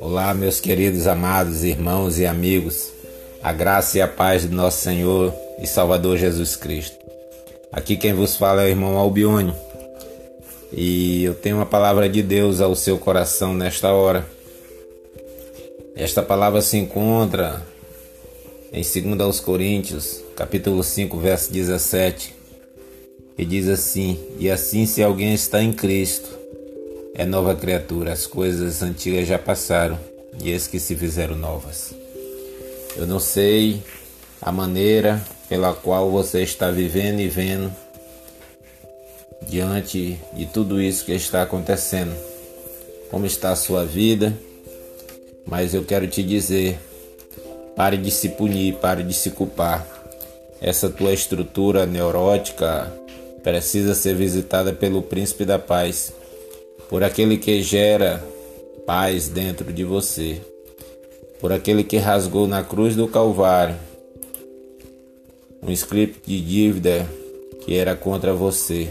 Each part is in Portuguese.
Olá, meus queridos amados irmãos e amigos, a graça e a paz do nosso Senhor e Salvador Jesus Cristo. Aqui quem vos fala é o irmão Albione e eu tenho uma palavra de Deus ao seu coração nesta hora. Esta palavra se encontra em 2 Coríntios, capítulo 5, verso 17, e diz assim: E assim, se alguém está em Cristo, é nova criatura, as coisas antigas já passaram e eis que se fizeram novas. Eu não sei a maneira pela qual você está vivendo e vendo diante de tudo isso que está acontecendo. Como está a sua vida? Mas eu quero te dizer: pare de se punir, pare de se culpar. Essa tua estrutura neurótica precisa ser visitada pelo príncipe da paz por aquele que gera paz dentro de você, por aquele que rasgou na cruz do Calvário um script de dívida que era contra você.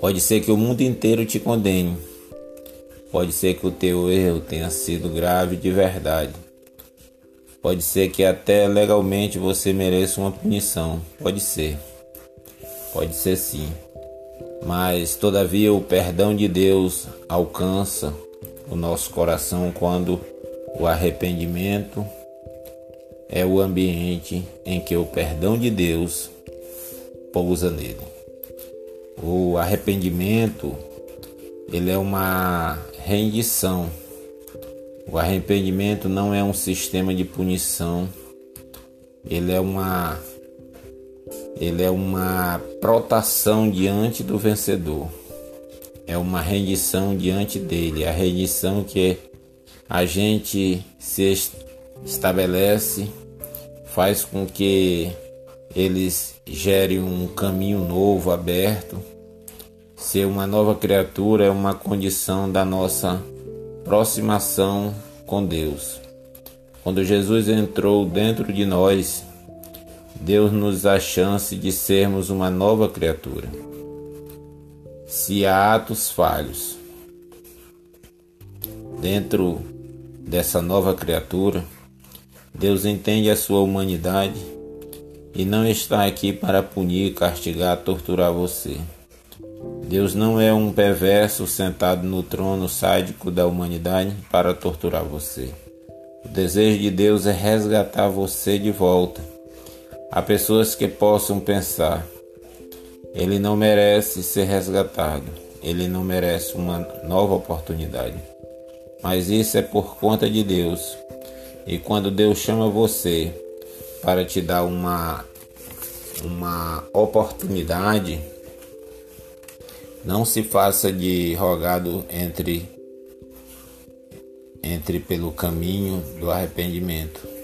Pode ser que o mundo inteiro te condene. Pode ser que o teu erro tenha sido grave de verdade. Pode ser que até legalmente você mereça uma punição. Pode ser. Pode ser sim. Mas todavia o perdão de Deus alcança o nosso coração quando o arrependimento é o ambiente em que o perdão de Deus pousa nele. O arrependimento ele é uma rendição. O arrependimento não é um sistema de punição. Ele é uma ele é uma protação diante do vencedor. É uma rendição diante dele. A rendição que a gente se estabelece faz com que eles gerem um caminho novo, aberto. Ser uma nova criatura é uma condição da nossa aproximação com Deus. Quando Jesus entrou dentro de nós, Deus nos dá a chance de sermos uma nova criatura. Se há atos falhos dentro dessa nova criatura, Deus entende a sua humanidade e não está aqui para punir, castigar, torturar você. Deus não é um perverso sentado no trono sádico da humanidade para torturar você. O desejo de Deus é resgatar você de volta Há pessoas que possam pensar: ele não merece ser resgatado, ele não merece uma nova oportunidade. Mas isso é por conta de Deus. E quando Deus chama você para te dar uma uma oportunidade, não se faça de rogado entre entre pelo caminho do arrependimento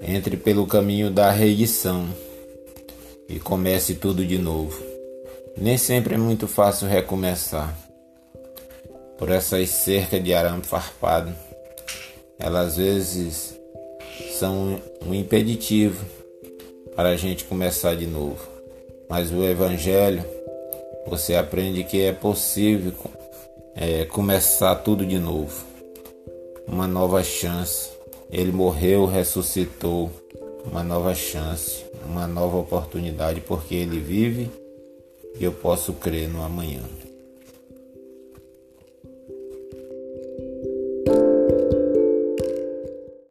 entre pelo caminho da reição e comece tudo de novo. Nem sempre é muito fácil recomeçar. Por essas cercas de arame farpado, elas às vezes são um impeditivo para a gente começar de novo. Mas o Evangelho, você aprende que é possível é, começar tudo de novo, uma nova chance ele morreu, ressuscitou, uma nova chance, uma nova oportunidade, porque ele vive e eu posso crer no amanhã.